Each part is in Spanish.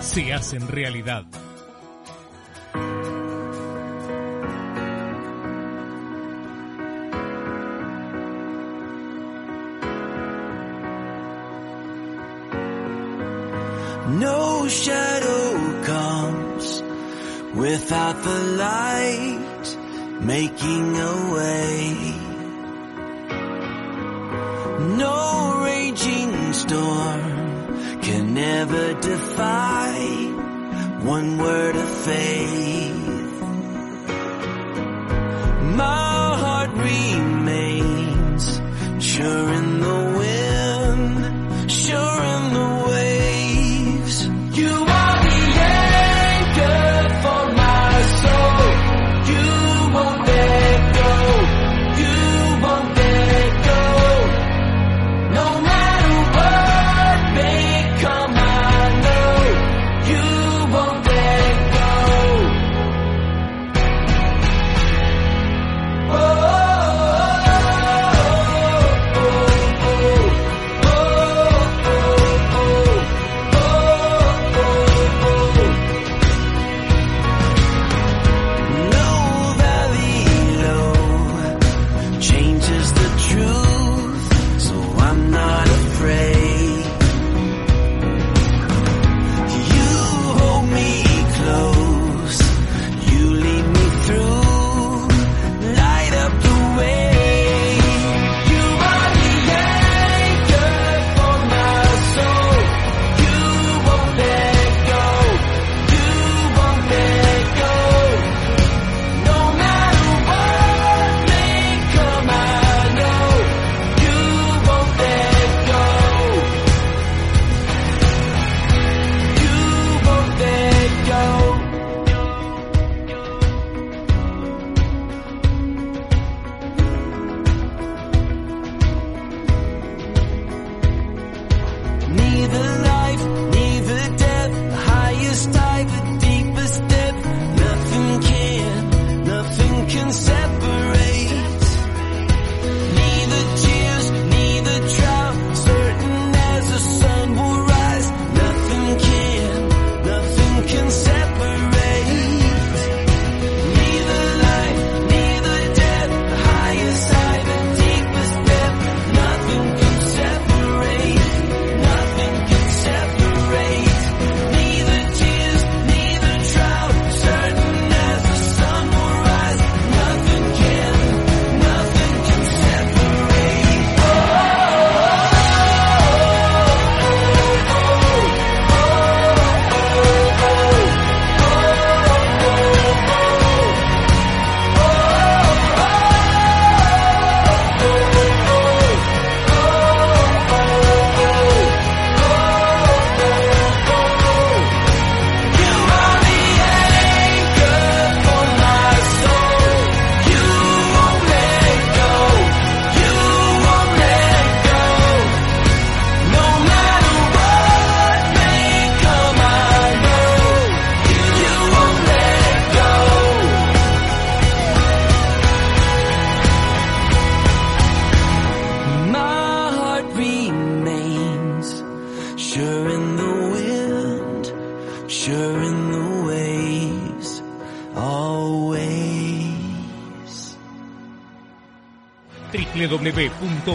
se hacen realidad. No shadow comes without the light making a way. No raging storm can never defy one word of faith. My heart remains sure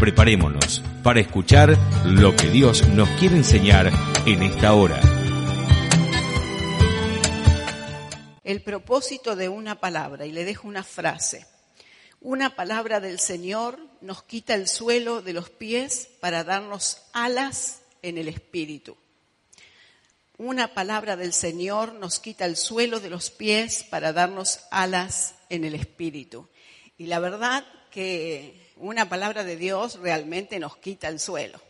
Preparémonos para escuchar lo que Dios nos quiere enseñar en esta hora. el propósito de una palabra y le dejo una frase. Una palabra del Señor nos quita el suelo de los pies para darnos alas en el espíritu. Una palabra del Señor nos quita el suelo de los pies para darnos alas en el espíritu. Y la verdad que una palabra de Dios realmente nos quita el suelo,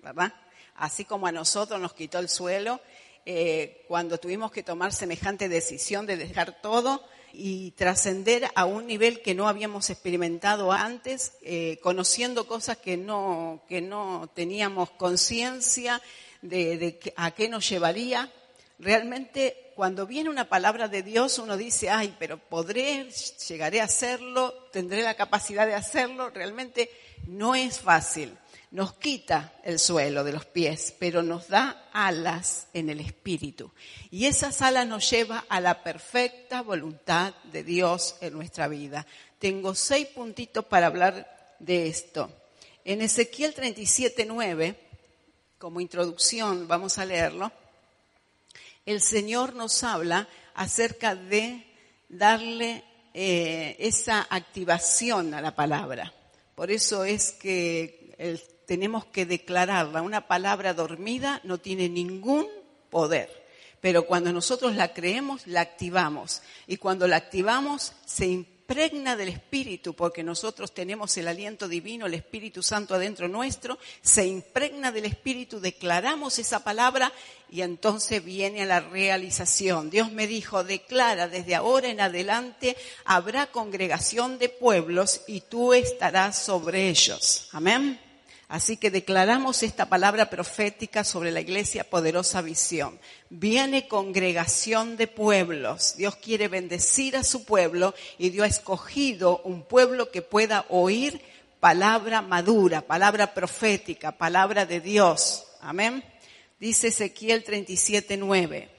¿verdad? Así como a nosotros nos quitó el suelo eh, cuando tuvimos que tomar semejante decisión de dejar todo y trascender a un nivel que no habíamos experimentado antes, eh, conociendo cosas que no, que no teníamos conciencia de, de a qué nos llevaría. Realmente, cuando viene una palabra de Dios, uno dice, ay, pero podré, llegaré a hacerlo, tendré la capacidad de hacerlo. Realmente no es fácil. Nos quita el suelo de los pies, pero nos da alas en el espíritu. Y esas alas nos lleva a la perfecta voluntad de Dios en nuestra vida. Tengo seis puntitos para hablar de esto. En Ezequiel 37, 9, como introducción, vamos a leerlo, el Señor nos habla acerca de darle eh, esa activación a la palabra. Por eso es que el- tenemos que declararla. Una palabra dormida no tiene ningún poder. Pero cuando nosotros la creemos, la activamos. Y cuando la activamos, se impregna del Espíritu, porque nosotros tenemos el aliento divino, el Espíritu Santo adentro nuestro, se impregna del Espíritu, declaramos esa palabra y entonces viene la realización. Dios me dijo, declara desde ahora en adelante, habrá congregación de pueblos y tú estarás sobre ellos. Amén. Así que declaramos esta palabra profética sobre la iglesia poderosa visión. Viene congregación de pueblos. Dios quiere bendecir a su pueblo y Dios ha escogido un pueblo que pueda oír palabra madura, palabra profética, palabra de Dios. Amén. Dice Ezequiel 37, 9.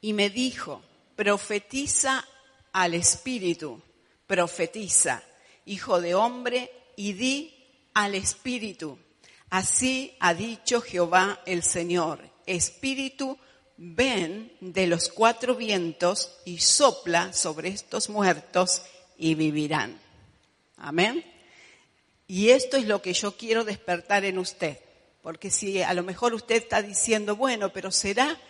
Y me dijo, profetiza al Espíritu, profetiza, hijo de hombre, y di al Espíritu. Así ha dicho Jehová el Señor, Espíritu, ven de los cuatro vientos y sopla sobre estos muertos y vivirán. Amén. Y esto es lo que yo quiero despertar en usted. Porque si a lo mejor usted está diciendo, bueno, pero ¿será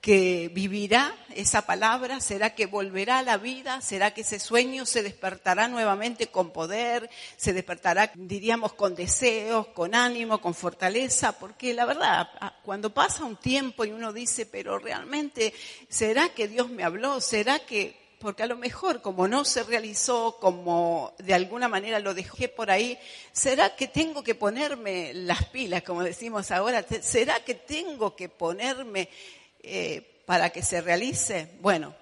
que vivirá esa palabra? ¿Será que volverá a la vida? ¿Será que ese sueño se despertará nuevamente con poder? ¿Se despertará, diríamos, con deseos, con ánimo, con fortaleza? Porque la verdad, cuando pasa un tiempo y uno dice, pero realmente, ¿será que Dios me habló? ¿Será que porque a lo mejor como no se realizó, como de alguna manera lo dejé por ahí, ¿será que tengo que ponerme las pilas, como decimos ahora? ¿Será que tengo que ponerme eh, para que se realice? Bueno,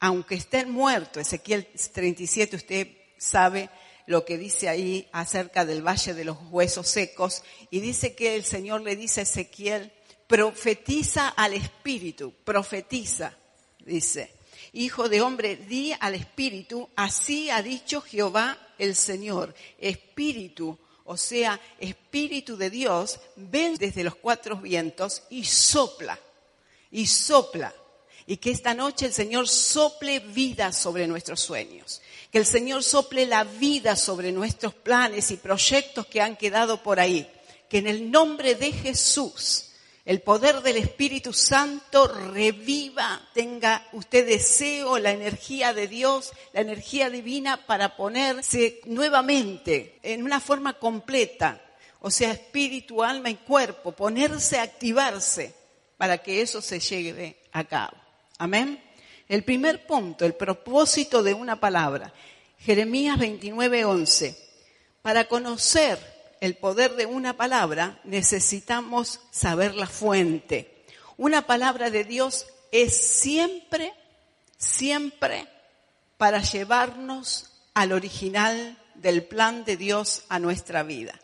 aunque estén muertos, Ezequiel 37, usted sabe lo que dice ahí acerca del valle de los huesos secos, y dice que el Señor le dice a Ezequiel, profetiza al Espíritu, profetiza, dice. Hijo de hombre, di al Espíritu, así ha dicho Jehová el Señor. Espíritu, o sea, Espíritu de Dios, ven desde los cuatro vientos y sopla, y sopla. Y que esta noche el Señor sople vida sobre nuestros sueños. Que el Señor sople la vida sobre nuestros planes y proyectos que han quedado por ahí. Que en el nombre de Jesús, el poder del Espíritu Santo reviva, tenga usted deseo, la energía de Dios, la energía divina para ponerse nuevamente en una forma completa, o sea, espíritu, alma y cuerpo, ponerse a activarse para que eso se lleve a cabo. Amén. El primer punto, el propósito de una palabra. Jeremías 29, 11. Para conocer el poder de una palabra necesitamos saber la fuente. Una palabra de Dios es siempre, siempre para llevarnos al original del plan de Dios a nuestra vida.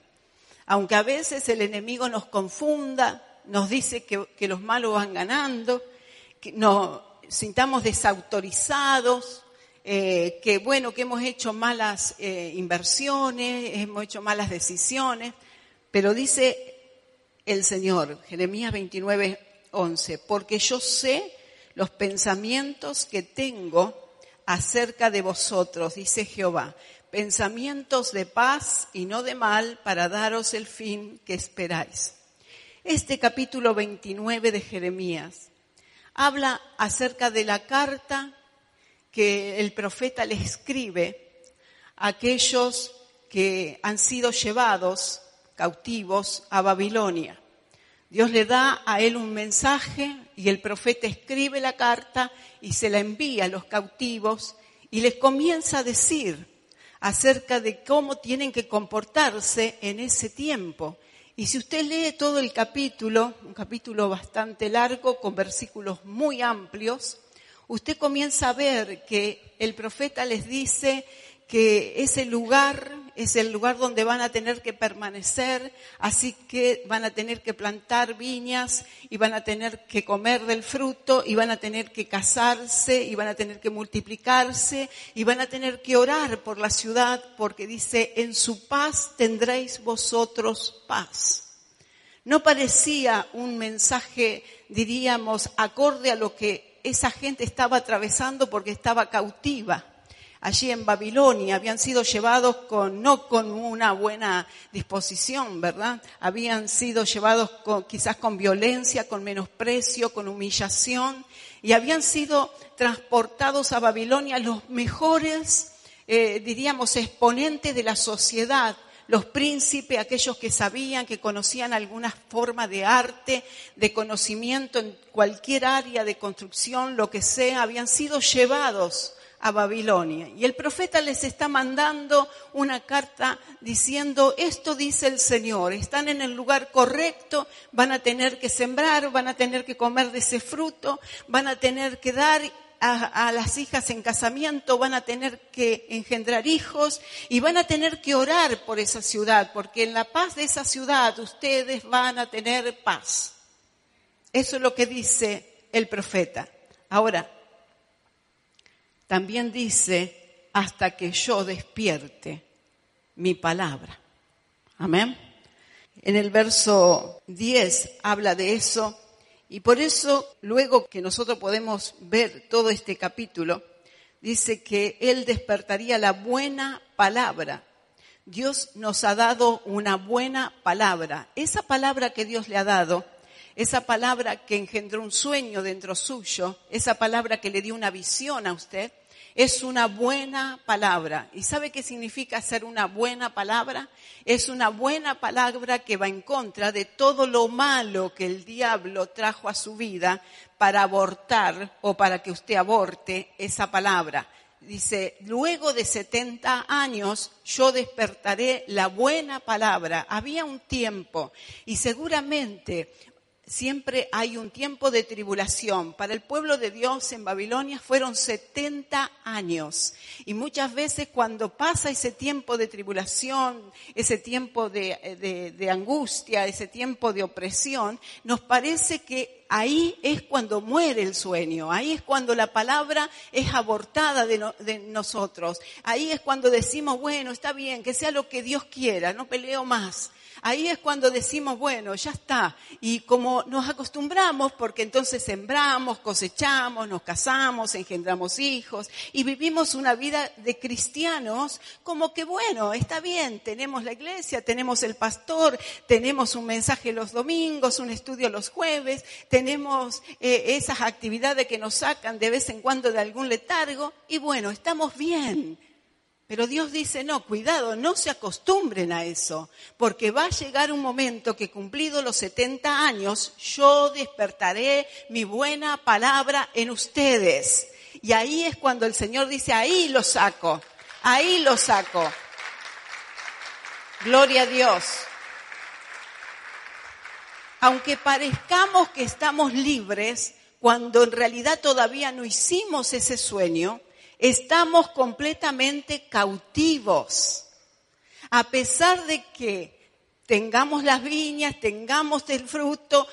Aunque a veces el enemigo nos confunda, nos dice que, los malos van ganando, que nos sintamos desautorizados, eh, que bueno, que hemos hecho malas eh, inversiones, hemos hecho malas decisiones, pero dice el Señor, Jeremías 29, 11, porque yo sé los pensamientos que tengo acerca de vosotros, dice Jehová, pensamientos de paz y no de mal para daros el fin que esperáis. Este capítulo 29 de Jeremías habla acerca de la carta que el profeta le escribe a aquellos que han sido llevados cautivos a Babilonia. Dios le da a él un mensaje y el profeta escribe la carta y se la envía a los cautivos y les comienza a decir acerca de cómo tienen que comportarse en ese tiempo. Y si usted lee todo el capítulo, un capítulo bastante largo con versículos muy amplios, usted comienza a ver que el profeta les dice que ese lugar es el lugar donde van a tener que permanecer, así que van a tener que plantar viñas y van a tener que comer del fruto y van a tener que casarse y van a tener que multiplicarse y van a tener que orar por la ciudad porque dice, en su paz tendréis vosotros paz. No parecía un mensaje, diríamos, acorde a lo que esa gente estaba atravesando porque estaba cautiva allí en Babilonia, habían sido llevados con, no con una buena disposición, ¿verdad? Habían sido llevados con, quizás con violencia, con menosprecio, con humillación, y habían sido transportados a Babilonia los mejores, eh, diríamos, exponentes de la sociedad, los príncipes, aquellos que sabían, que conocían alguna forma de arte, de conocimiento en cualquier área de construcción, lo que sea, habían sido llevados a Babilonia. Y el profeta les está mandando una carta diciendo, esto dice el Señor, están en el lugar correcto, van a tener que sembrar, van a tener que comer de ese fruto, van a tener que dar a, las hijas en casamiento, van a tener que engendrar hijos y van a tener que orar por esa ciudad, porque en la paz de esa ciudad ustedes van a tener paz. Eso es lo que dice el profeta. Ahora, también dice, hasta que yo despierte mi palabra. Amén. En el verso 10 habla de eso y por eso luego que nosotros podemos ver todo este capítulo, dice que Él despertaría la buena palabra. Dios nos ha dado una buena palabra. Esa palabra que Dios le ha dado esa palabra que engendró un sueño dentro suyo, esa palabra que le dio una visión a usted, es una buena palabra. ¿Y sabe qué significa ser una buena palabra? Es una buena palabra que va en contra de todo lo malo que el diablo trajo a su vida para abortar o para que usted aborte esa palabra. Dice, luego de 70 años yo despertaré la buena palabra. Había un tiempo y seguramente siempre hay un tiempo de tribulación. Para el pueblo de Dios en Babilonia fueron 70 años. Y muchas veces cuando pasa ese tiempo de tribulación, ese tiempo de, de, de angustia, ese tiempo de opresión, nos parece que ahí es cuando muere el sueño, ahí es cuando la palabra es abortada de, no, de, nosotros, ahí es cuando decimos, bueno, está bien, que sea lo que Dios quiera, no peleo más. Ahí es cuando decimos, bueno, ya está. Y como nos acostumbramos, porque entonces sembramos, cosechamos, nos casamos, engendramos hijos y vivimos una vida de cristianos, como que bueno, está bien, tenemos la iglesia, tenemos el pastor, tenemos un mensaje los domingos, un estudio los jueves, tenemos eh, esas actividades que nos sacan de vez en cuando de algún letargo y bueno, estamos bien. Pero Dios dice, no, cuidado, no se acostumbren a eso, porque va a llegar un momento que cumplido los 70 años, yo despertaré mi buena palabra en ustedes. Y ahí es cuando el Señor dice, ahí lo saco, ahí lo saco. Gloria a Dios. Aunque parezcamos que estamos libres, cuando en realidad todavía no hicimos ese sueño, estamos completamente cautivos. A pesar de que tengamos las viñas, tengamos el fruto,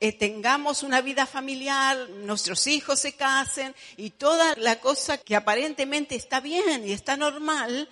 eh, tengamos una vida familiar, nuestros hijos se casen y toda la cosa que aparentemente está bien y está normal,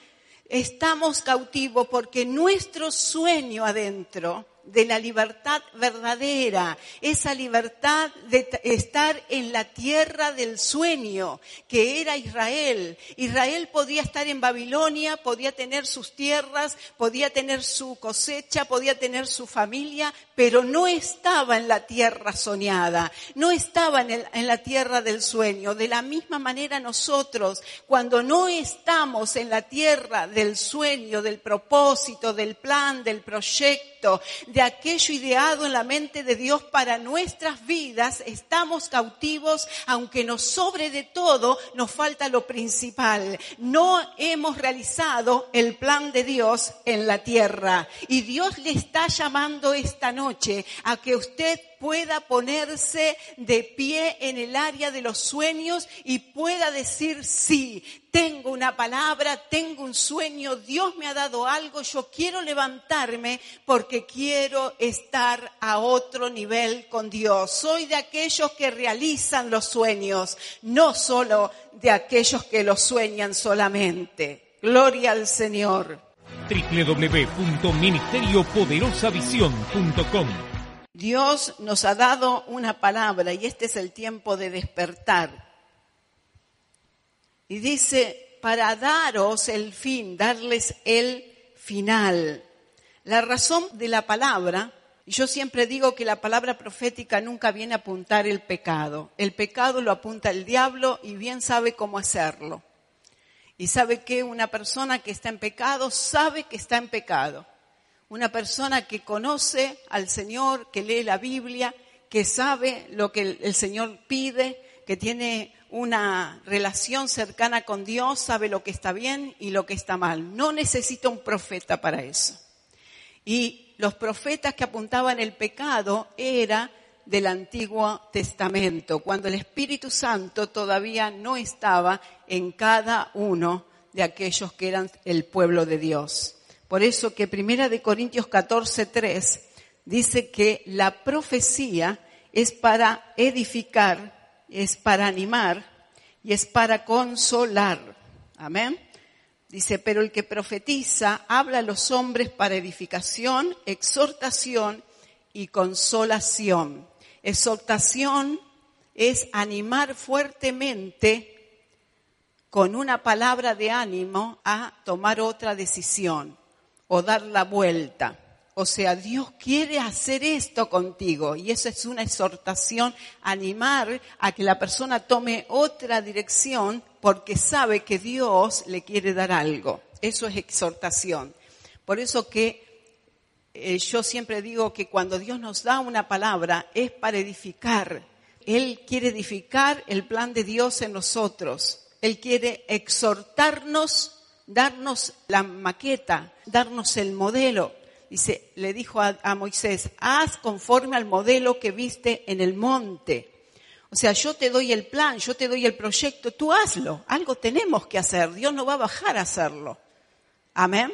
estamos cautivos porque nuestro sueño adentro, de la libertad verdadera, esa libertad de estar en la tierra del sueño, que era Israel. Israel podía estar en Babilonia, podía tener sus tierras, podía tener su cosecha, podía tener su familia, pero no estaba en la tierra soñada, no estaba en la tierra del sueño. De la misma manera nosotros, cuando no estamos en la tierra del sueño, del propósito, del plan, del proyecto, de aquello ideado en la mente de Dios para nuestras vidas, estamos cautivos, aunque nos sobre de todo, nos falta lo principal. No hemos realizado el plan de Dios en la tierra. Y Dios le está llamando esta noche a que usted pueda ponerse de pie en el área de los sueños y pueda decir, sí, tengo una palabra, tengo un sueño, Dios me ha dado algo, yo quiero levantarme porque quiero estar a otro nivel con Dios. Soy de aquellos que realizan los sueños, no solo de aquellos que los sueñan solamente. Gloria al Señor. www.ministeriopoderosavisión.com Dios nos ha dado una palabra y este es el tiempo de despertar. Y dice, para daros el fin, darles el final. La razón de la palabra, y yo siempre digo que la palabra profética nunca viene a apuntar el pecado. El pecado lo apunta el diablo y bien sabe cómo hacerlo. Y sabe que una persona que está en pecado sabe que está en pecado. Una persona que conoce al Señor, que lee la Biblia, que sabe lo que el, Señor pide, que tiene una relación cercana con Dios, sabe lo que está bien y lo que está mal. No necesita un profeta para eso. Y los profetas que apuntaban el pecado era del Antiguo Testamento, cuando el Espíritu Santo todavía no estaba en cada uno de aquellos que eran el pueblo de Dios. Por eso que Primera de Corintios 14, 3 dice que la profecía es para edificar, es para animar y es para consolar. Amén. Dice, pero el que profetiza habla a los hombres para edificación, exhortación y consolación. Exhortación es animar fuertemente con una palabra de ánimo a tomar otra decisión o dar la vuelta. O sea, Dios quiere hacer esto contigo y eso es una exhortación, animar a que la persona tome otra dirección porque sabe que Dios le quiere dar algo. Eso es exhortación. Por eso que eh, yo siempre digo que cuando Dios nos da una palabra es para edificar. Él quiere edificar el plan de Dios en nosotros. Él quiere exhortarnos, darnos la maqueta, darnos el modelo. Dice, le dijo a, a Moisés, haz conforme al modelo que viste en el monte. O sea, yo te doy el plan, yo te doy el proyecto, tú hazlo. Algo tenemos que hacer. Dios no va a bajar a hacerlo. Amén.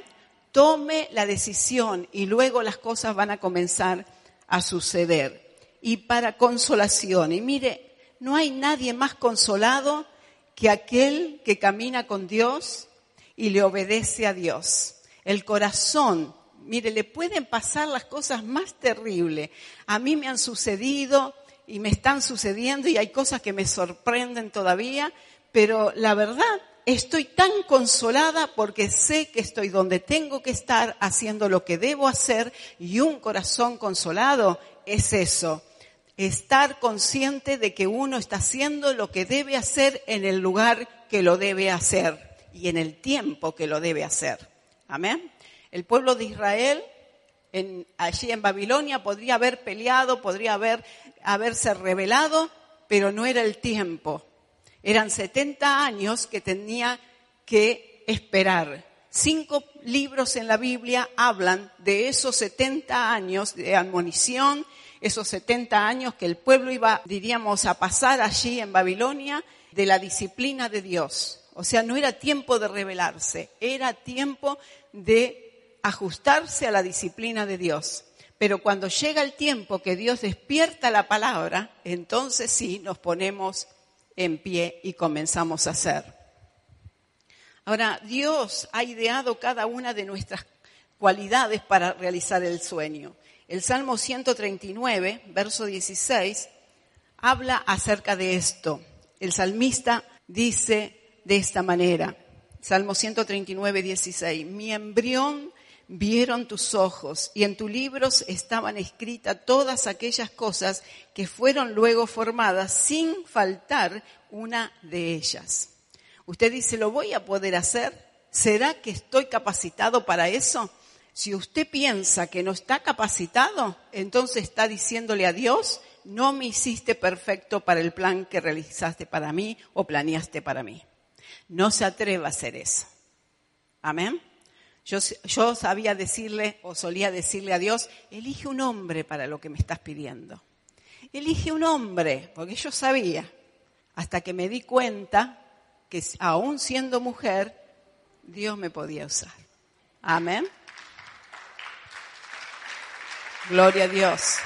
Tome la decisión y luego las cosas van a comenzar a suceder. Y para consolación, y mire, no hay nadie más consolado que aquel que camina con Dios y le obedece a Dios. El corazón, mire, le pueden pasar las cosas más terribles. A mí me han sucedido y me están sucediendo y hay cosas que me sorprenden todavía, pero la verdad estoy tan consolada porque sé que estoy donde tengo que estar haciendo lo que debo hacer y un corazón consolado es eso. Estar consciente de que uno está haciendo lo que debe hacer en el lugar que lo debe hacer y en el tiempo que lo debe hacer. Amén. El pueblo de Israel allí en Babilonia podría haber peleado, podría haber, haberse rebelado, pero no era el tiempo. Eran 70 años que tenía que esperar. Cinco libros en la Biblia hablan de esos 70 años de admonición, esos 70 años que el pueblo iba, diríamos, a pasar allí en Babilonia, de la disciplina de Dios. O sea, no era tiempo de rebelarse, era tiempo de ajustarse a la disciplina de Dios. Pero cuando llega el tiempo que Dios despierta la palabra, entonces sí nos ponemos en pie y comenzamos a hacer. Ahora, Dios ha ideado cada una de nuestras cualidades para realizar el sueño. El Salmo 139, verso 16, habla acerca de esto. El salmista dice de esta manera, Salmo 139, 16, mi embrión vieron tus ojos y en tus libros estaban escritas todas aquellas cosas que fueron luego formadas sin faltar una de ellas. Usted dice, ¿lo voy a poder hacer? ¿Será que estoy capacitado para eso? Si usted piensa que no está capacitado, entonces está diciéndole a Dios, no me hiciste perfecto para el plan que realizaste para mí o planeaste para mí. No se atreva a hacer eso. Amén. Yo, yo sabía decirle o solía decirle a Dios, elige un hombre para lo que me estás pidiendo. Elige un hombre, porque yo sabía, hasta que me di cuenta que aún siendo mujer, Dios me podía usar. Amén. Gloria a Dios.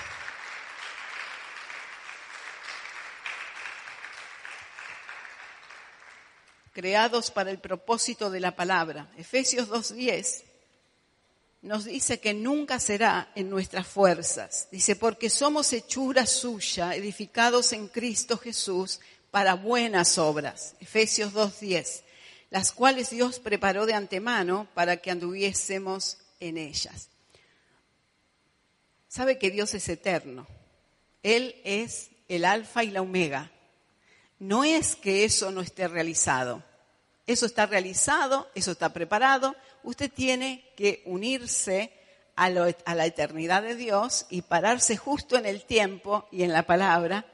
Creados para el propósito de la palabra. Efesios 2.10 nos dice que nunca será en nuestras fuerzas. Dice, porque somos hechura suya, edificados en Cristo Jesús para buenas obras. Efesios 2.10 las cuales Dios preparó de antemano para que anduviésemos en ellas. Sabe que Dios es eterno. Él es el alfa y la omega. No es que eso no esté realizado. Eso está realizado, eso está preparado. Usted tiene que unirse a, la eternidad de Dios y pararse justo en el tiempo y en la palabra,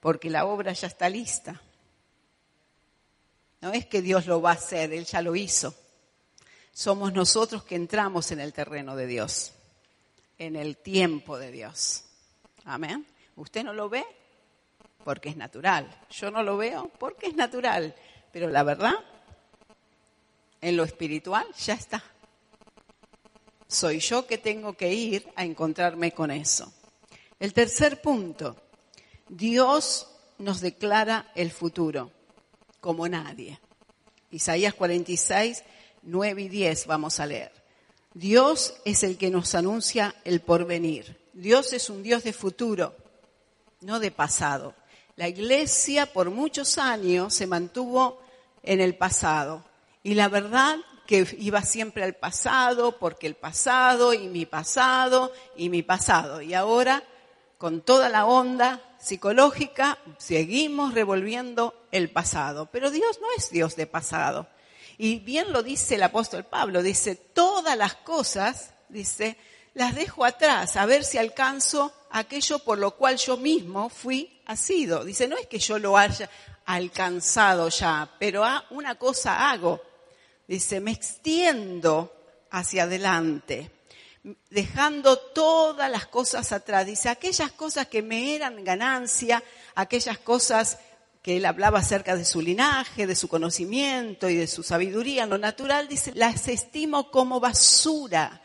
porque la obra ya está lista. No es que Dios lo va a hacer, Él ya lo hizo. Somos nosotros que entramos en el terreno de Dios, en el tiempo de Dios. Amén. ¿Usted no lo ve? Porque es natural. Yo no lo veo porque es natural. Pero la verdad, en lo espiritual ya está. Soy yo que tengo que ir a encontrarme con eso. El tercer punto, Dios nos declara el futuro como nadie. Isaías 46, 9 y 10 vamos a leer. Dios es el que nos anuncia el porvenir. Dios es un Dios de futuro, no de pasado. La iglesia por muchos años se mantuvo en el pasado y la verdad que iba siempre al pasado porque el pasado y mi pasado y mi pasado. Y ahora, con toda la onda psicológica, seguimos revolviendo el pasado. Pero Dios no es Dios de pasado. Y bien lo dice el apóstol Pablo, dice, todas las cosas, dice, las dejo atrás, a ver si alcanzo aquello por lo cual yo mismo fui asido. Dice, no es que yo lo haya alcanzado ya, pero una cosa hago. Dice, me extiendo hacia adelante dejando todas las cosas atrás. Dice, aquellas cosas que me eran ganancia, aquellas cosas que él hablaba acerca de su linaje, de su conocimiento y de su sabiduría en lo natural, dice, las estimo como basura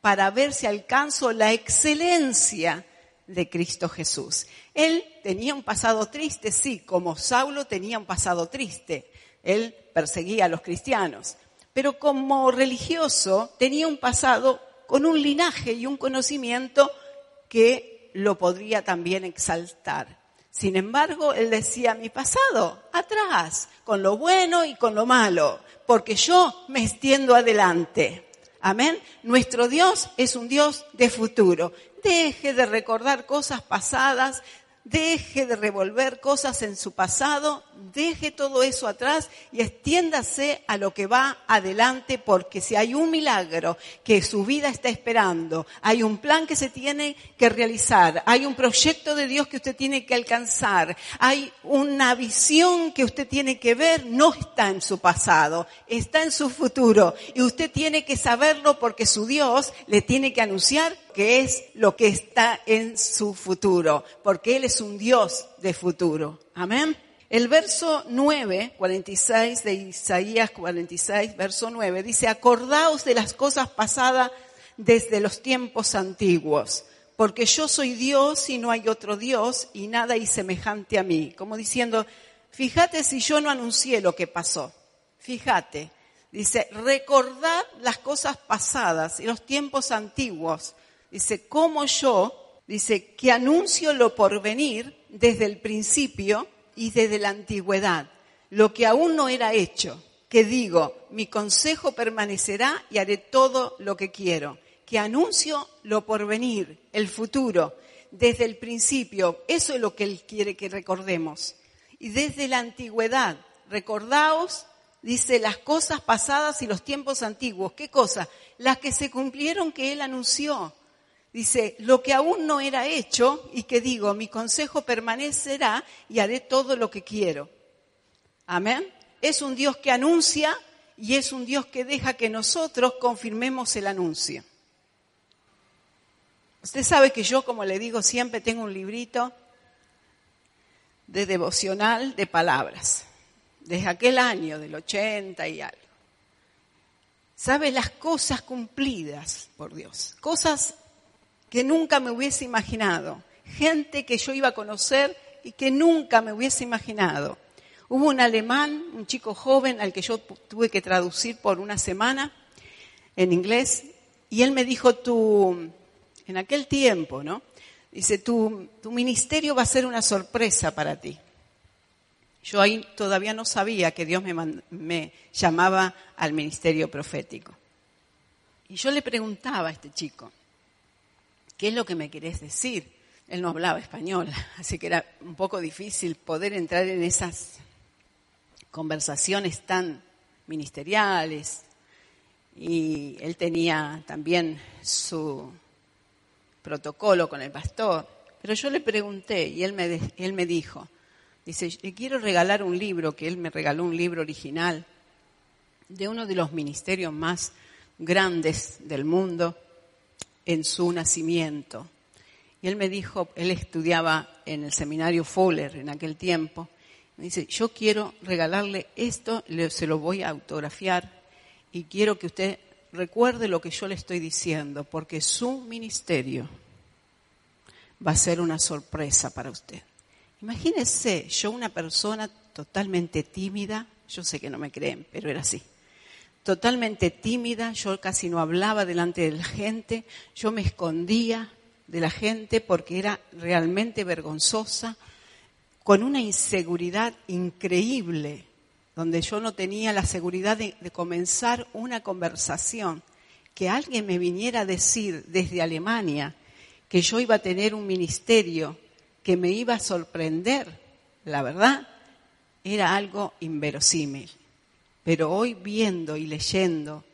para ver si alcanzo la excelencia de Cristo Jesús. Él tenía un pasado triste, sí, como Saulo tenía un pasado triste. Él perseguía a los cristianos. Pero como religioso tenía un pasado con un linaje y un conocimiento que lo podría también exaltar. Sin embargo, él decía, mi pasado, atrás, con lo bueno y con lo malo, porque yo me extiendo adelante. Amén. Nuestro Dios es un Dios de futuro. Deje de recordar cosas pasadas, deje de revolver cosas en su pasado, deje todo eso atrás y extiéndase a lo que va adelante porque si hay un milagro que su vida está esperando, hay un plan que se tiene que realizar, hay un proyecto de Dios que usted tiene que alcanzar, hay una visión que usted tiene que ver, no está en su pasado, está en su futuro y usted tiene que saberlo porque su Dios le tiene que anunciar que es lo que está en su futuro, porque Él es un Dios de futuro. Amén. El verso 9, 46 de Isaías 46, verso 9, dice, acordaos de las cosas pasadas desde los tiempos antiguos, porque yo soy Dios y no hay otro Dios y nada hay semejante a mí. Como diciendo, fíjate si yo no anuncié lo que pasó. Fíjate. Dice, recordad las cosas pasadas y los tiempos antiguos Dice, como yo, dice, que anuncio lo por venir desde el principio y desde la antigüedad, lo que aún no era hecho, que digo, mi consejo permanecerá y haré todo lo que quiero, que anuncio lo por venir, el futuro, desde el principio, eso es lo que Él quiere que recordemos. Y desde la antigüedad, recordaos, dice, las cosas pasadas y los tiempos antiguos. ¿Qué cosas? Las que se cumplieron que Él anunció. Dice, lo que aún no era hecho y que digo, mi consejo permanecerá y haré todo lo que quiero. Amén. Es un Dios que anuncia y es un Dios que deja que nosotros confirmemos el anuncio. Usted sabe que yo, como le digo siempre, tengo un librito de devocional de palabras, desde aquel año del 80 y algo. ¿Sabe las cosas cumplidas por Dios? Cosas que nunca me hubiese imaginado. Gente que yo iba a conocer y que nunca me hubiese imaginado. Hubo un alemán, un chico joven al que yo tuve que traducir por una semana en inglés, y él me dijo, tu, en aquel tiempo, ¿no? Dice, tu, tu ministerio va a ser una sorpresa para ti. Yo ahí todavía no sabía que Dios me, llamaba al ministerio profético. Y yo le preguntaba a este chico, ¿qué es lo que me querés decir? Él no hablaba español, así que era un poco difícil poder entrar en esas conversaciones tan ministeriales. Y él tenía también su protocolo con el pastor. Pero yo le pregunté y él me, dijo, dice, le quiero regalar un libro, que él me regaló un libro original de uno de los ministerios más grandes del mundo en su nacimiento. Y él me dijo, él estudiaba en el seminario Fuller en aquel tiempo, me dice, yo quiero regalarle esto, se lo voy a autografiar y quiero que usted recuerde lo que yo le estoy diciendo, porque su ministerio va a ser una sorpresa para usted. Imagínese, yo una persona totalmente tímida, yo sé que no me creen, pero era así. Totalmente tímida, yo casi no hablaba delante de la gente, yo me escondía de la gente porque era realmente vergonzosa, con una inseguridad increíble, donde yo no tenía la seguridad de, de comenzar una conversación, que alguien me viniera a decir desde Alemania que yo iba a tener un ministerio que me iba a sorprender, la verdad, era algo inverosímil. Pero hoy viendo y leyendo,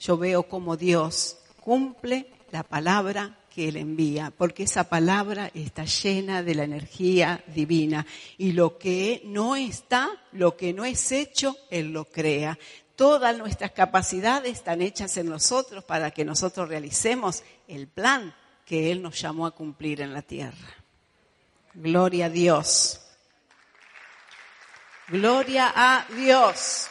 yo veo cómo Dios cumple la palabra que Él envía, porque esa palabra está llena de la energía divina. Y lo que no está, lo que no es hecho, Él lo crea. Todas nuestras capacidades están hechas en nosotros para que nosotros realicemos el plan que Él nos llamó a cumplir en la tierra. Gloria a Dios. Gloria a Dios.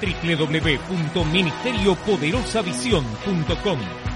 www.ministeriopoderosavisión.com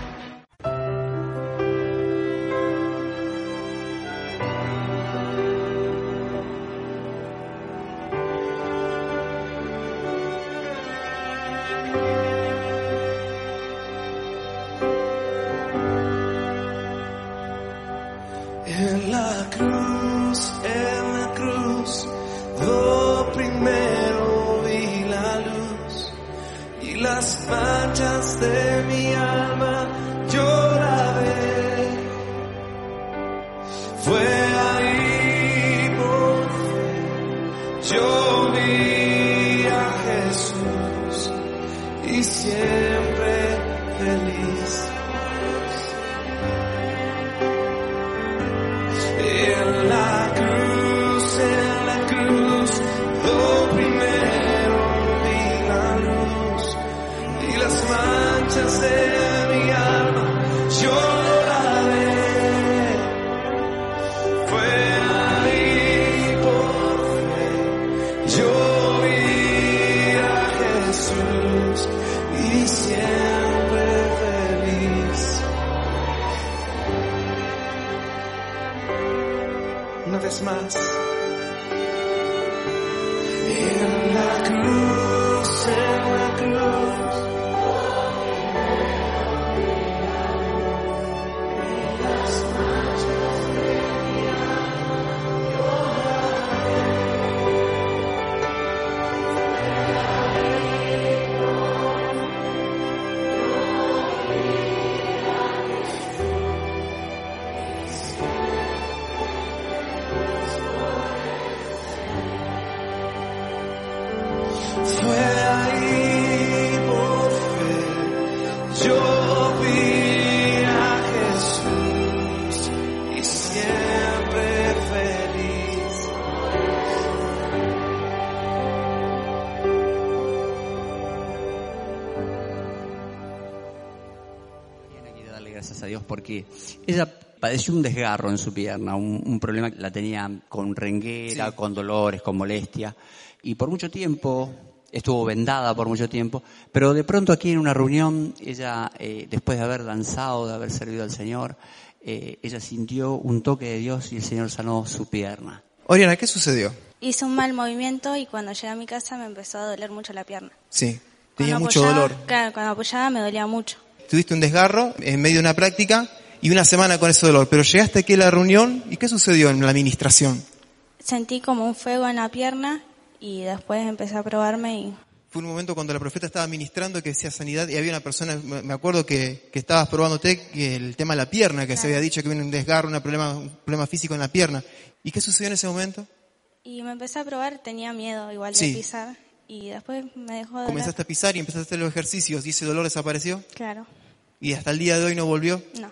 porque ella padeció un desgarro en su pierna, un, un problema que la tenía con renguera, con dolores, con molestia, y por mucho tiempo estuvo vendada por mucho tiempo, pero de pronto aquí en una reunión, ella, eh, después de haber danzado, de haber servido al Señor, eh, ella sintió un toque de Dios y el Señor sanó su pierna. Oriana, ¿qué sucedió? Hice un mal movimiento y cuando llegué a mi casa me empezó a doler mucho la pierna. Sí, tenía Cuando mucho apoyaba- dolor. Claro, cuando apoyaba me dolía mucho. Tuviste un desgarro en medio de una práctica y una semana con ese dolor, pero llegaste aquí a la reunión y ¿qué sucedió en la administración? Sentí como un fuego en la pierna y después empecé a probarme y Fue un momento cuando la profeta estaba ministrando que decía sanidad y había una persona, me acuerdo que, que estabas probándote que el tema de la pierna, que se había dicho que viene un desgarro, un problema, un problema físico en la pierna. ¿Y qué sucedió en ese momento? Y me empecé a probar, tenía miedo igual de Sí. pisar y después me dejó de Comenzaste a pisar y empezaste a hacer los ejercicios y ese dolor desapareció Claro, y hasta el día de hoy no volvió. no.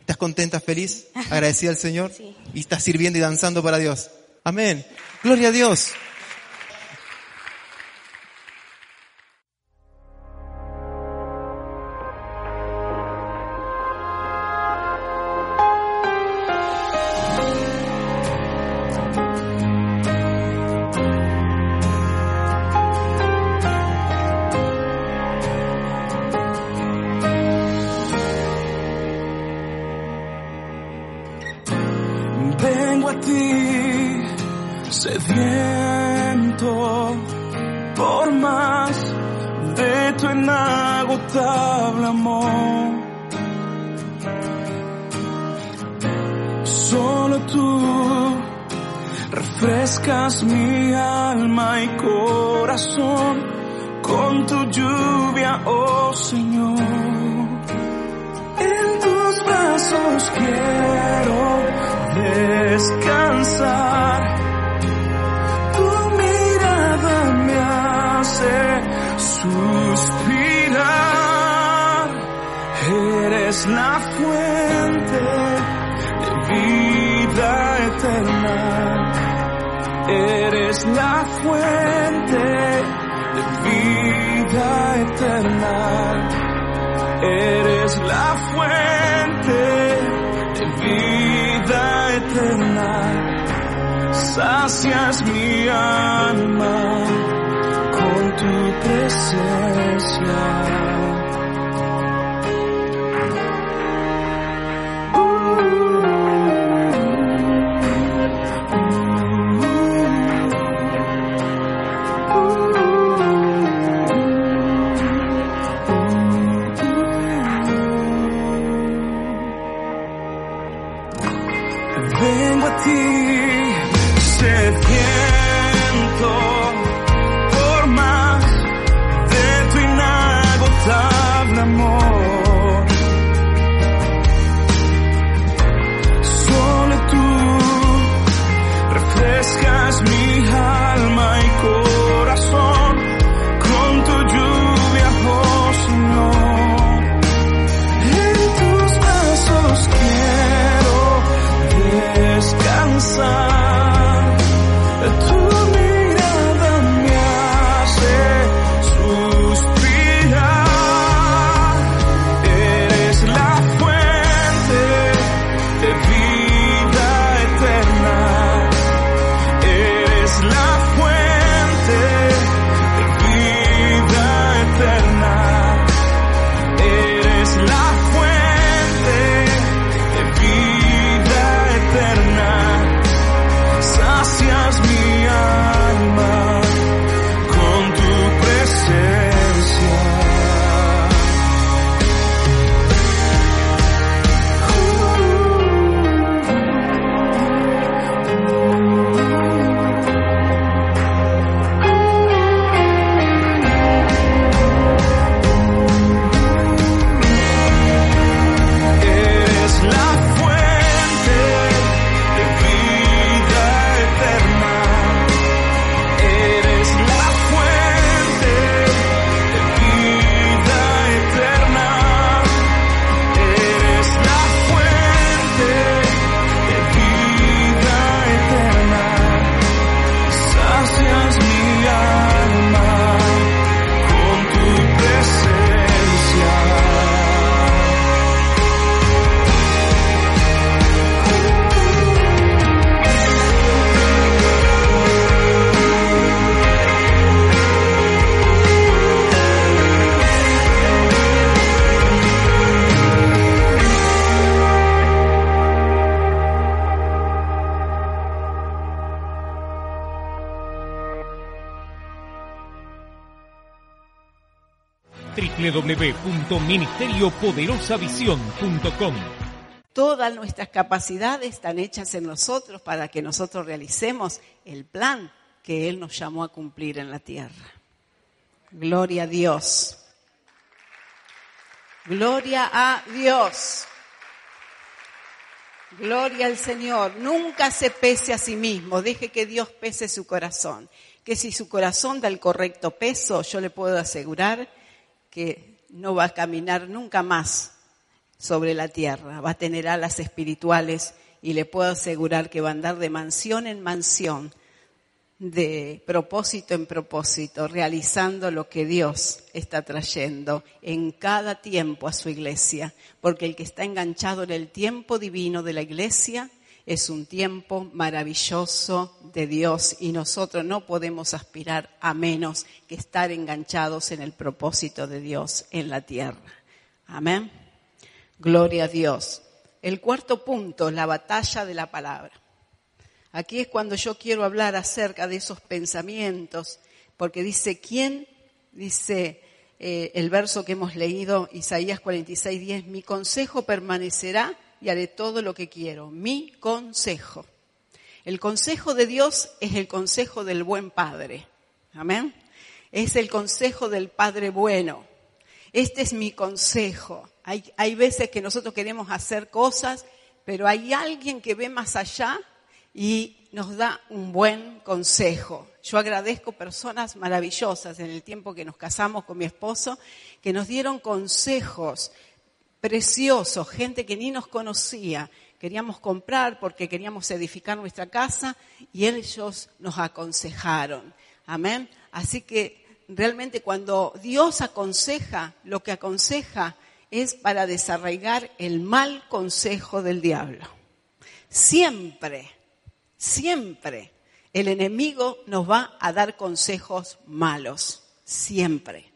¿Estás contenta, feliz, agradecida al Señor? Sí. Y estás sirviendo y danzando para Dios. Amén. Gloria a Dios. Suspirar. Eres la fuente de vida eterna. Eres la fuente de vida eterna. Eres la fuente de vida eterna. Sacias mi alma Jesus, ja. www.ministeriopoderosavision.com Todas nuestras capacidades están hechas en nosotros para que nosotros realicemos el plan que Él nos llamó a cumplir en la tierra. Gloria a Dios. Gloria a Dios. Gloria al Señor. Nunca se pese a sí mismo. Deje que Dios pese su corazón. Que si su corazón da el correcto peso, yo le puedo asegurar que no va a caminar nunca más sobre la tierra. Va a tener alas espirituales y le puedo asegurar que va a andar de mansión en mansión, de propósito en propósito, realizando lo que Dios está trayendo en cada tiempo a su iglesia. Porque el que está enganchado en el tiempo divino de la iglesia es un tiempo maravilloso de Dios y nosotros no podemos aspirar a menos que estar enganchados en el propósito de Dios en la tierra. Amén. Gloria a Dios. El cuarto punto, la batalla de la palabra. Aquí es cuando yo quiero hablar acerca de esos pensamientos, porque dice, ¿quién? Dice eh, el verso que hemos leído, Isaías 46, 10, mi consejo permanecerá y haré todo lo que quiero. Mi consejo. El consejo de Dios es el consejo del buen Padre. Amén. Es el consejo del Padre bueno. Este es mi consejo. Hay, hay veces que nosotros queremos hacer cosas, pero hay alguien que ve más allá y nos da un buen consejo. Yo agradezco personas maravillosas en el tiempo que nos casamos con mi esposo, que nos dieron consejos preciosos, gente que ni nos conocía. Queríamos comprar porque queríamos edificar nuestra casa y ellos nos aconsejaron. Amén. Así que realmente cuando Dios aconseja, lo que aconseja es para desarraigar el mal consejo del diablo. Siempre, siempre el enemigo nos va a dar consejos malos. Siempre.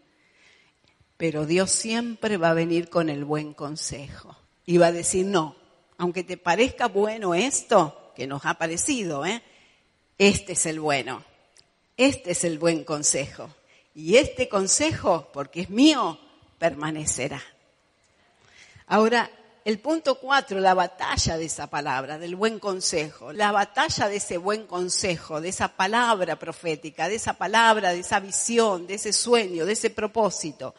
Pero Dios siempre va a venir con el buen consejo. Y va a decir, no, aunque te parezca bueno esto, que nos ha parecido, ¿eh? este es el bueno. Este es el buen consejo. Y este consejo, porque es mío, permanecerá. Ahora, el punto cuatro, la batalla de esa palabra, del buen consejo, la batalla de ese buen consejo, de esa palabra profética, de esa palabra, de esa visión, de ese sueño, de ese propósito.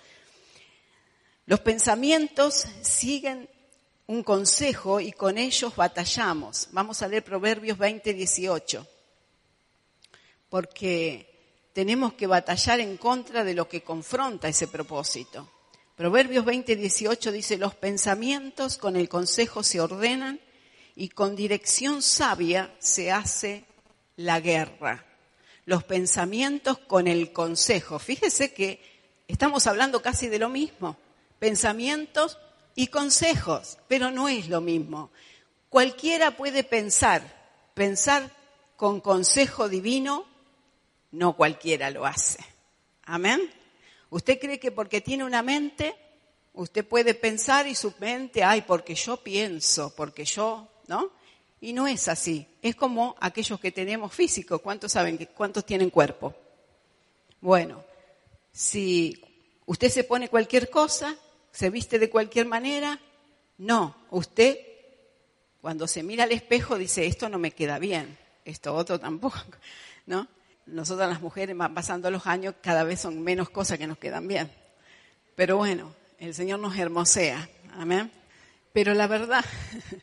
Los pensamientos siguen un consejo y con ellos batallamos. Vamos a leer Proverbios 20, 18. Porque tenemos que batallar en contra de lo que confronta ese propósito. Proverbios 20, 18 dice, los pensamientos con el consejo se ordenan y con dirección sabia se hace la guerra. Los pensamientos con el consejo. Fíjese que estamos hablando casi de lo mismo. Pensamientos y consejos, pero no es lo mismo. Cualquiera puede pensar, pensar con consejo divino, no cualquiera lo hace. Amén. ¿Usted cree que porque tiene una mente, usted puede pensar y su mente, ay, porque yo pienso, porque yo, ¿no? Y no es así. Es como aquellos que tenemos físico. ¿Cuántos saben que cuántos tienen cuerpo? Bueno, si usted se pone cualquier cosa, se viste de cualquier manera, no, usted cuando se mira al espejo dice, esto no me queda bien, esto otro tampoco, ¿no? Nosotras las mujeres, pasando los años, cada vez son menos cosas que nos quedan bien. Pero bueno, el Señor nos hermosea, amén. Pero la verdad,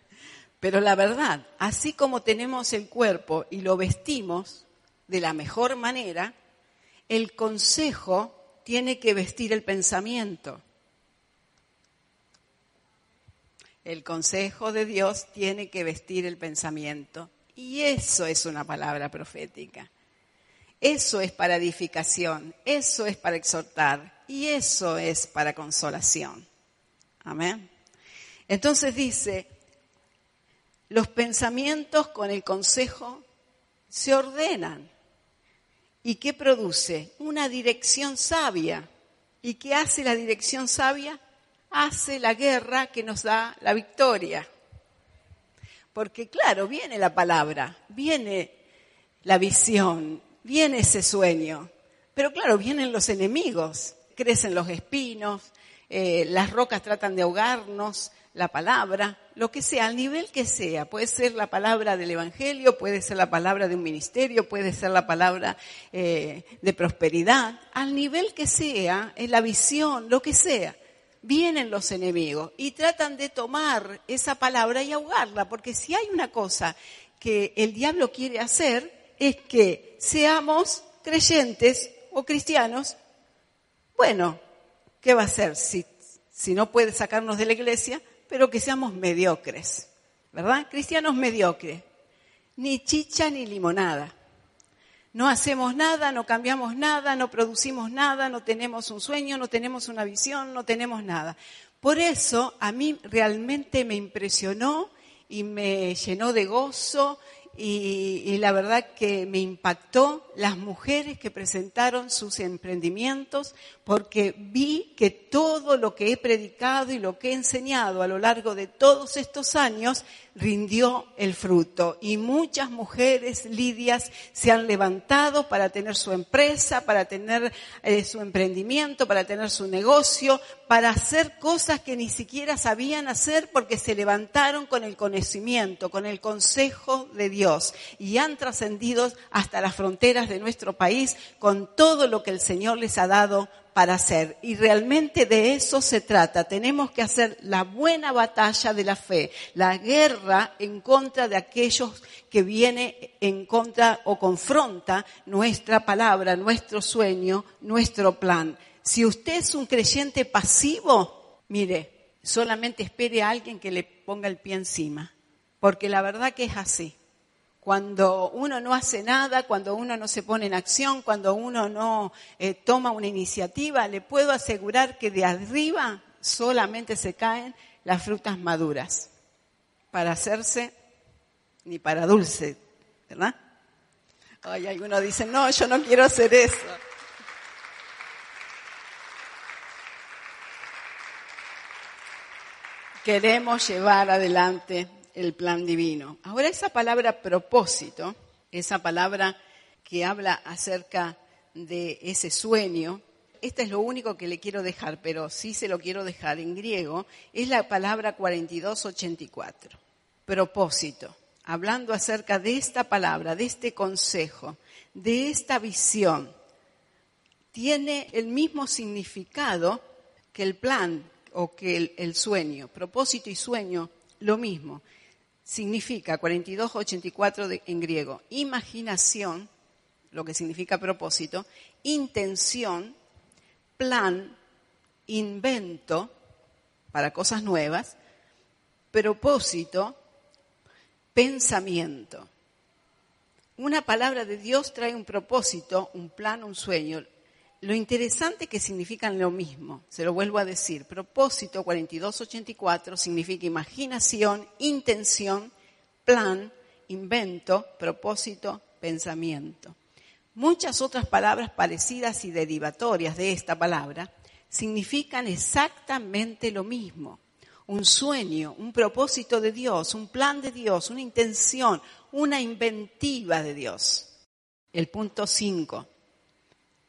pero la verdad, así como tenemos el cuerpo y lo vestimos de la mejor manera, el consejo tiene que vestir el pensamiento. El consejo de Dios tiene que vestir el pensamiento. Y eso es una palabra profética. Eso es para edificación, eso es para exhortar y eso es para consolación. Amén. Entonces dice, los pensamientos con el consejo se ordenan. ¿Y qué produce? Una dirección sabia. ¿Y qué hace la dirección sabia? Hace la guerra que nos da la victoria. Porque claro, viene la palabra, viene la visión, viene ese sueño. Pero claro, vienen los enemigos. crecen los espinos, eh, las rocas tratan de ahogarnos, la palabra, lo que sea, al nivel que sea. Puede ser la palabra del Evangelio, puede ser la palabra de un ministerio, puede ser la palabra eh, de prosperidad, al nivel que sea, en la visión, lo que sea. Vienen los enemigos y tratan de tomar esa palabra y ahogarla, porque si hay una cosa que el diablo quiere hacer es que seamos creyentes o cristianos, bueno, ¿qué va a hacer si, si no puede sacarnos de la iglesia? Pero que seamos mediocres, ¿verdad? Cristianos mediocres, ni chicha ni limonada. No hacemos nada, no cambiamos nada, no producimos nada, no tenemos un sueño, no tenemos una visión, no tenemos nada. Por eso a mí realmente me impresionó y me llenó de gozo y, la verdad que me impactó las mujeres que presentaron sus emprendimientos porque vi que todo lo que he predicado y lo que he enseñado a lo largo de todos estos años rindió el fruto. Y muchas mujeres lidias se han levantado para tener su empresa, para tener eh, su emprendimiento, para tener su negocio, para hacer cosas que ni siquiera sabían hacer porque se levantaron con el conocimiento, con el consejo de Dios. Y han trascendido hasta las fronteras de nuestro país con todo lo que el Señor les ha dado para hacer. Y realmente de eso se trata. Tenemos que hacer la buena batalla de la fe, la guerra en contra de aquellos que viene en contra o confronta nuestra palabra, nuestro sueño, nuestro plan. Si usted es un creyente pasivo, mire, solamente espere a alguien que le ponga el pie encima, porque la verdad que es así. Cuando uno no hace nada, cuando uno no se pone en acción, cuando uno no eh, toma una iniciativa, le puedo asegurar que de arriba solamente se caen las frutas maduras para hacerse ni para dulce, ¿verdad? Ay, algunos dicen, no, yo no quiero hacer eso. Queremos llevar adelante el plan divino. Ahora esa palabra propósito, esa palabra que habla acerca de ese sueño, esta es lo único que le quiero dejar, pero sí se lo quiero dejar en griego, es la palabra 4284, propósito, hablando acerca de esta palabra, de este consejo, de esta visión. Tiene el mismo significado que el plan o que el, el sueño, propósito y sueño, lo mismo significa 4284 de, en griego, imaginación, lo que significa propósito, intención, plan, invento para cosas nuevas, propósito, pensamiento. Una palabra de Dios trae un propósito, un plan, un sueño. Lo interesante es que significan lo mismo, se lo vuelvo a decir. Propósito 4284 significa imaginación, intención, plan, invento, propósito, pensamiento. Muchas otras palabras parecidas y derivatorias de esta palabra significan exactamente lo mismo. Un sueño, un propósito de Dios, un plan de Dios, una intención, una inventiva de Dios. El punto 5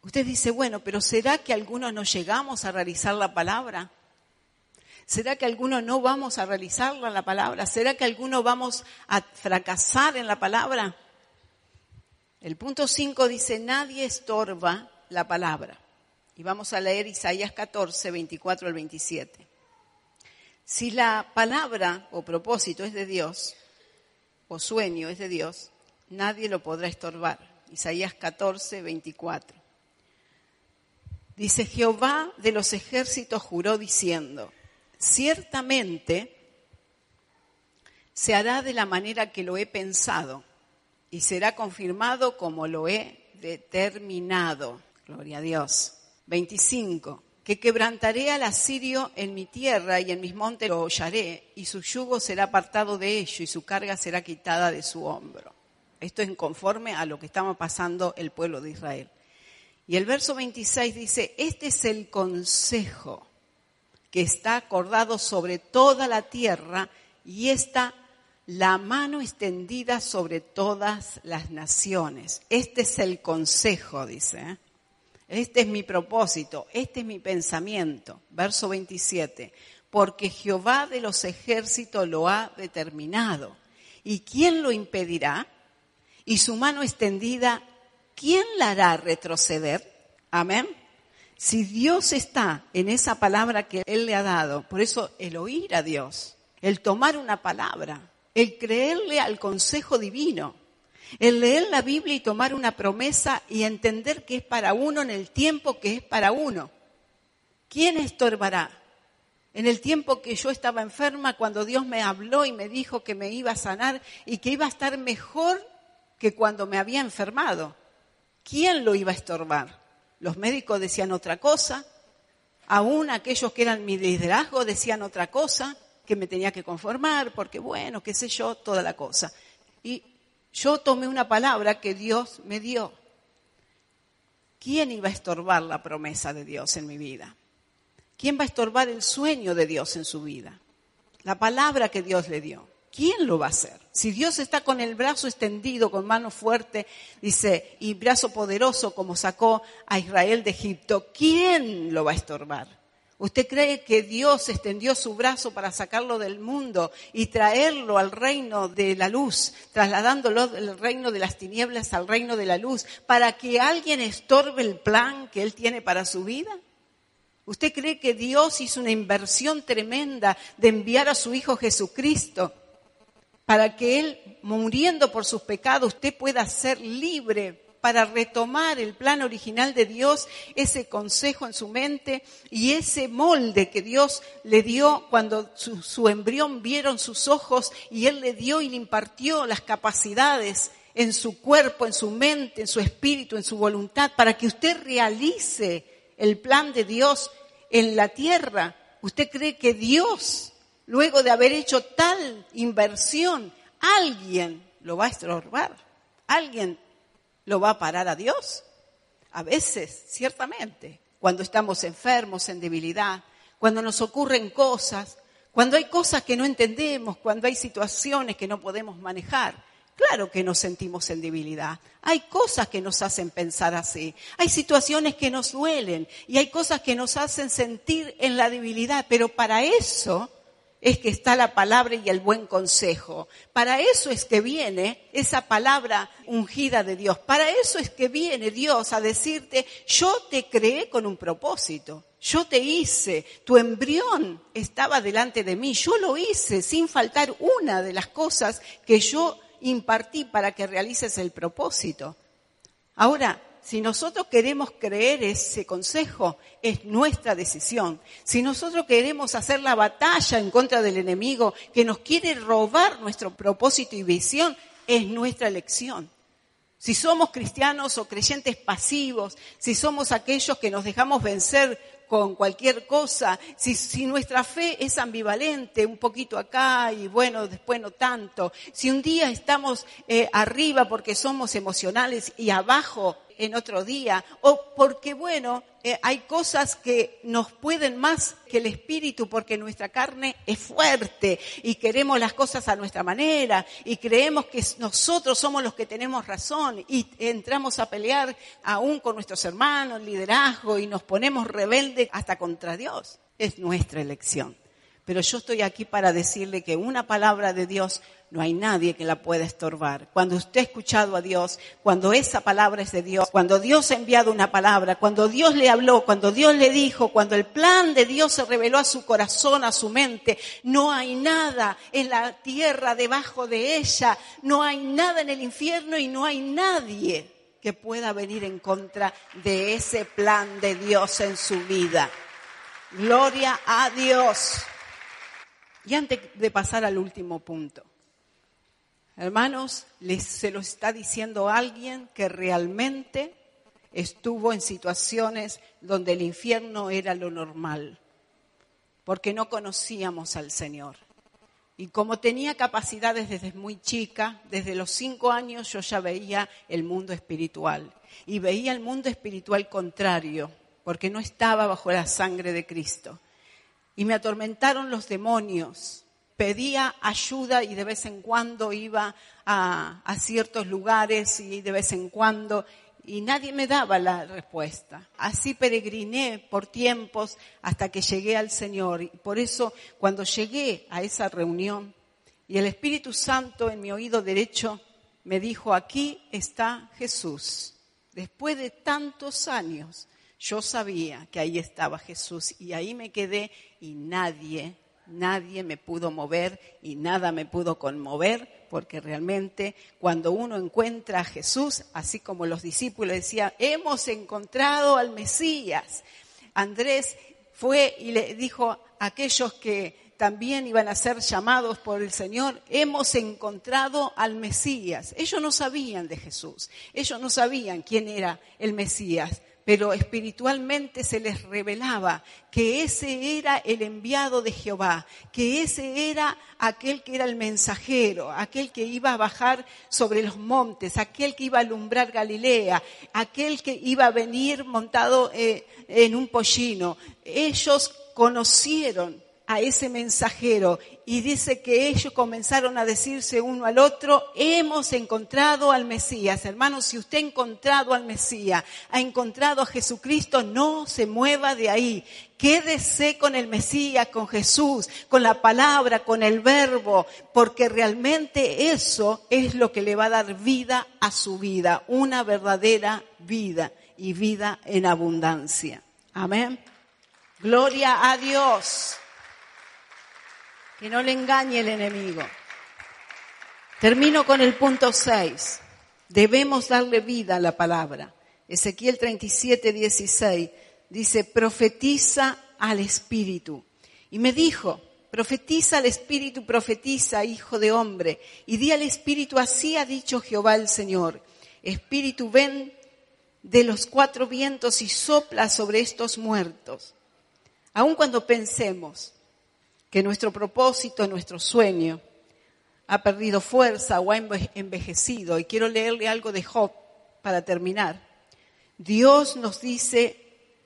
Usted dice, bueno, pero ¿será que algunos no llegamos a realizar la palabra? ¿Será que algunos no vamos a realizarla la palabra? ¿Será que algunos vamos a fracasar en la palabra? El punto 5 dice, nadie estorba la palabra. Y vamos a leer Isaías 14, 24 al 27. Si la palabra o propósito es de Dios, o sueño es de Dios, nadie lo podrá estorbar. Isaías 14, 24. Dice, Jehová de los ejércitos juró diciendo, ciertamente se hará de la manera que lo he pensado y será confirmado como lo he determinado. Gloria a Dios. 25. Que quebrantaré al asirio en mi tierra y en mis montes lo hollaré y su yugo será apartado de ello y su carga será quitada de su hombro. Esto es conforme a lo que estaba pasando el pueblo de Israel. Y el verso 26 dice, este es el consejo que está acordado sobre toda la tierra y está la mano extendida sobre todas las naciones. Este es el consejo, dice. ¿eh? Este es mi propósito, este es mi pensamiento. Verso 27. Porque Jehová de los ejércitos lo ha determinado. ¿Y quién lo impedirá? Y su mano extendida, ¿quién la hará retroceder? Amén. Si Dios está en esa palabra que Él le ha dado, por eso el oír a Dios, el tomar una palabra, el creerle al consejo divino, el leer la Biblia y tomar una promesa y entender que es para uno en el tiempo que es para uno. ¿Quién estorbará? En el tiempo que yo estaba enferma, cuando Dios me habló y me dijo que me iba a sanar y que iba a estar mejor que cuando me había enfermado. ¿Quién lo iba a estorbar? Los médicos decían otra cosa, aún aquellos que eran mi liderazgo decían otra cosa, que me tenía que conformar, porque bueno, qué sé yo, toda la cosa. Y yo tomé una palabra que Dios me dio. ¿Quién iba a estorbar la promesa de Dios en mi vida? ¿Quién va a estorbar el sueño de Dios en su vida? La palabra que Dios le dio. ¿Quién lo va a hacer? Si Dios está con el brazo extendido, con mano fuerte, dice, y brazo poderoso como sacó a Israel de Egipto, ¿quién lo va a estorbar? ¿Usted cree que Dios extendió su brazo para sacarlo del mundo y traerlo al reino de la luz, trasladándolo del reino de las tinieblas al reino de la luz, para que alguien estorbe el plan que Él tiene para su vida? ¿Usted cree que Dios hizo una inversión tremenda de enviar a su Hijo Jesucristo para que Él, muriendo por sus pecados, usted pueda ser libre para retomar el plan original de Dios, ese consejo en su mente y ese molde que Dios le dio cuando su, embrión vieron sus ojos y Él le dio y le impartió las capacidades en su cuerpo, en su mente, en su espíritu, en su voluntad, para que usted realice el plan de Dios en la tierra. ¿Usted cree que Dios, luego de haber hecho tal inversión, alguien lo va a estorbar? ¿Alguien lo va a parar a Dios? A veces, ciertamente, cuando estamos enfermos, en debilidad, cuando nos ocurren cosas, cuando hay cosas que no entendemos, cuando hay situaciones que no podemos manejar. Claro que nos sentimos en debilidad. Hay cosas que nos hacen pensar así. Hay situaciones que nos duelen y hay cosas que nos hacen sentir en la debilidad. Pero para eso es que está la palabra y el buen consejo. Para eso es que viene esa palabra ungida de Dios. Para eso es que viene Dios a decirte, yo te creé con un propósito. Yo te hice, tu embrión estaba delante de mí, yo lo hice sin faltar una de las cosas que yo impartí para que realices el propósito. Ahora, si nosotros queremos creer ese consejo, es nuestra decisión. Si nosotros queremos hacer la batalla en contra del enemigo que nos quiere robar nuestro propósito y visión, es nuestra elección. Si somos cristianos o creyentes pasivos, si somos aquellos que nos dejamos vencer con cualquier cosa, si, nuestra fe es ambivalente, un poquito acá y bueno, después no tanto, si un día estamos eh, arriba porque somos emocionales y abajo en otro día, o porque, bueno, eh, hay cosas que nos pueden más que el espíritu porque nuestra carne es fuerte y queremos las cosas a nuestra manera y creemos que nosotros somos los que tenemos razón y entramos a pelear aún con nuestros hermanos, liderazgo y nos ponemos rebeldes hasta contra Dios. Es nuestra elección. Pero yo estoy aquí para decirle que una palabra de Dios no hay nadie que la pueda estorbar. Cuando usted ha escuchado a Dios, cuando esa palabra es de Dios, cuando Dios ha enviado una palabra, cuando Dios le habló, cuando Dios le dijo, cuando el plan de Dios se reveló a su corazón, a su mente, no hay nada en la tierra debajo de ella, no hay nada en el infierno y no hay nadie que pueda venir en contra de ese plan de Dios en su vida. Gloria a Dios. Y antes de pasar al último punto, hermanos, les, se lo está diciendo alguien que realmente estuvo en situaciones donde el infierno era lo normal, porque no conocíamos al Señor. Y como tenía capacidades desde muy chica, desde los cinco años yo ya veía el mundo espiritual. Y veía el mundo espiritual contrario, porque no estaba bajo la sangre de Cristo y me atormentaron los demonios. Pedía ayuda y de vez en cuando iba a, a, ciertos lugares y de vez en cuando y nadie me daba la respuesta. Así peregriné por tiempos hasta que llegué al Señor. Y por eso cuando llegué a esa reunión y el Espíritu Santo en mi oído derecho me dijo, aquí está Jesús. Después de tantos años, yo sabía que ahí estaba Jesús y ahí me quedé y nadie, nadie me pudo mover y nada me pudo conmover porque realmente cuando uno encuentra a Jesús, así como los discípulos decían, hemos encontrado al Mesías. Andrés fue y le dijo a aquellos que también iban a ser llamados por el Señor, hemos encontrado al Mesías. Ellos no sabían de Jesús, ellos no sabían quién era el Mesías, pero espiritualmente se les revelaba que ese era el enviado de Jehová, que ese era aquel que era el mensajero, aquel que iba a bajar sobre los montes, aquel que iba a alumbrar Galilea, aquel que iba a venir montado eh, en un pollino. Ellos conocieron a ese mensajero y dice que ellos comenzaron a decirse uno al otro, hemos encontrado al Mesías. Hermanos, si usted ha encontrado al Mesías, ha encontrado a Jesucristo, no se mueva de ahí. Quédese con el Mesías, con Jesús, con la palabra, con el verbo, porque realmente eso es lo que le va a dar vida a su vida, una verdadera vida y vida en abundancia. Amén. Gloria a Dios. Que no le engañe el enemigo. Termino con el punto 6. Debemos darle vida a la palabra. Ezequiel 37, 16 dice, profetiza al Espíritu. Y me dijo, profetiza al Espíritu, profetiza, hijo de hombre. Y di al Espíritu, así ha dicho Jehová el Señor. Espíritu, ven de los cuatro vientos y sopla sobre estos muertos. Aun cuando pensemos que nuestro propósito, nuestro sueño ha perdido fuerza o ha enve- envejecido. Y quiero leerle algo de Job para terminar. Dios nos dice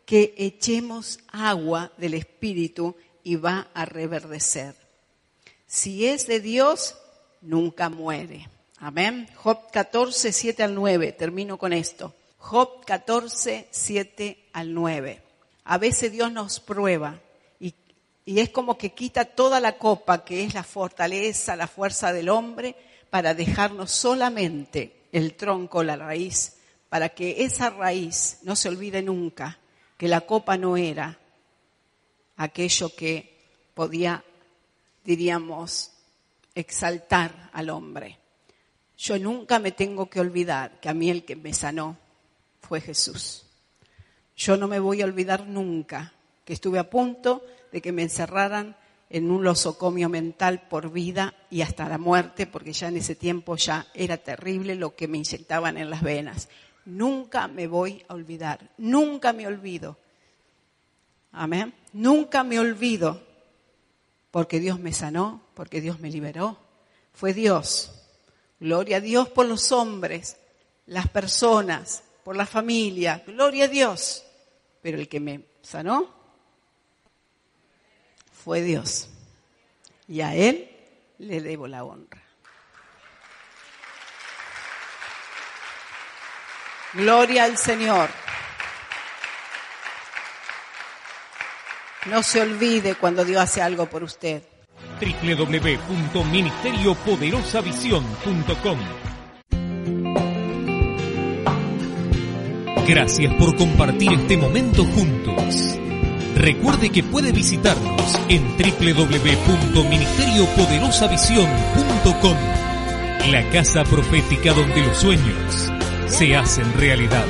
que echemos agua del Espíritu y va a reverdecer. Si es de Dios, nunca muere. Amén. Job 14, 7 al 9. Termino con esto. Job 14, 7 al 9. A veces Dios nos prueba y es como que quita toda la copa que es la fortaleza, la fuerza del hombre para dejarnos solamente el tronco, la raíz, para que esa raíz no se olvide nunca que la copa no era aquello que podía, diríamos, exaltar al hombre. Yo nunca me tengo que olvidar que a mí el que me sanó fue Jesús. Yo no me voy a olvidar nunca que estuve a punto de que me encerraran en un losocomio mental por vida y hasta la muerte, porque ya en ese tiempo ya era terrible lo que me inyectaban en las venas. Nunca me voy a olvidar, nunca me olvido. Amén. Nunca me olvido, porque Dios me sanó, porque Dios me liberó. Fue Dios. Gloria a Dios por los hombres, las personas, por la familia. Gloria a Dios. Pero el que me sanó fue Dios. Y a Él le debo la honra. Gloria al Señor. No se olvide cuando Dios hace algo por usted. www.ministeriopoderosavisión.com Gracias por compartir este momento juntos. Recuerde que puede visitarnos en www.ministeriopoderosavisión.com La casa profética donde los sueños se hacen realidad.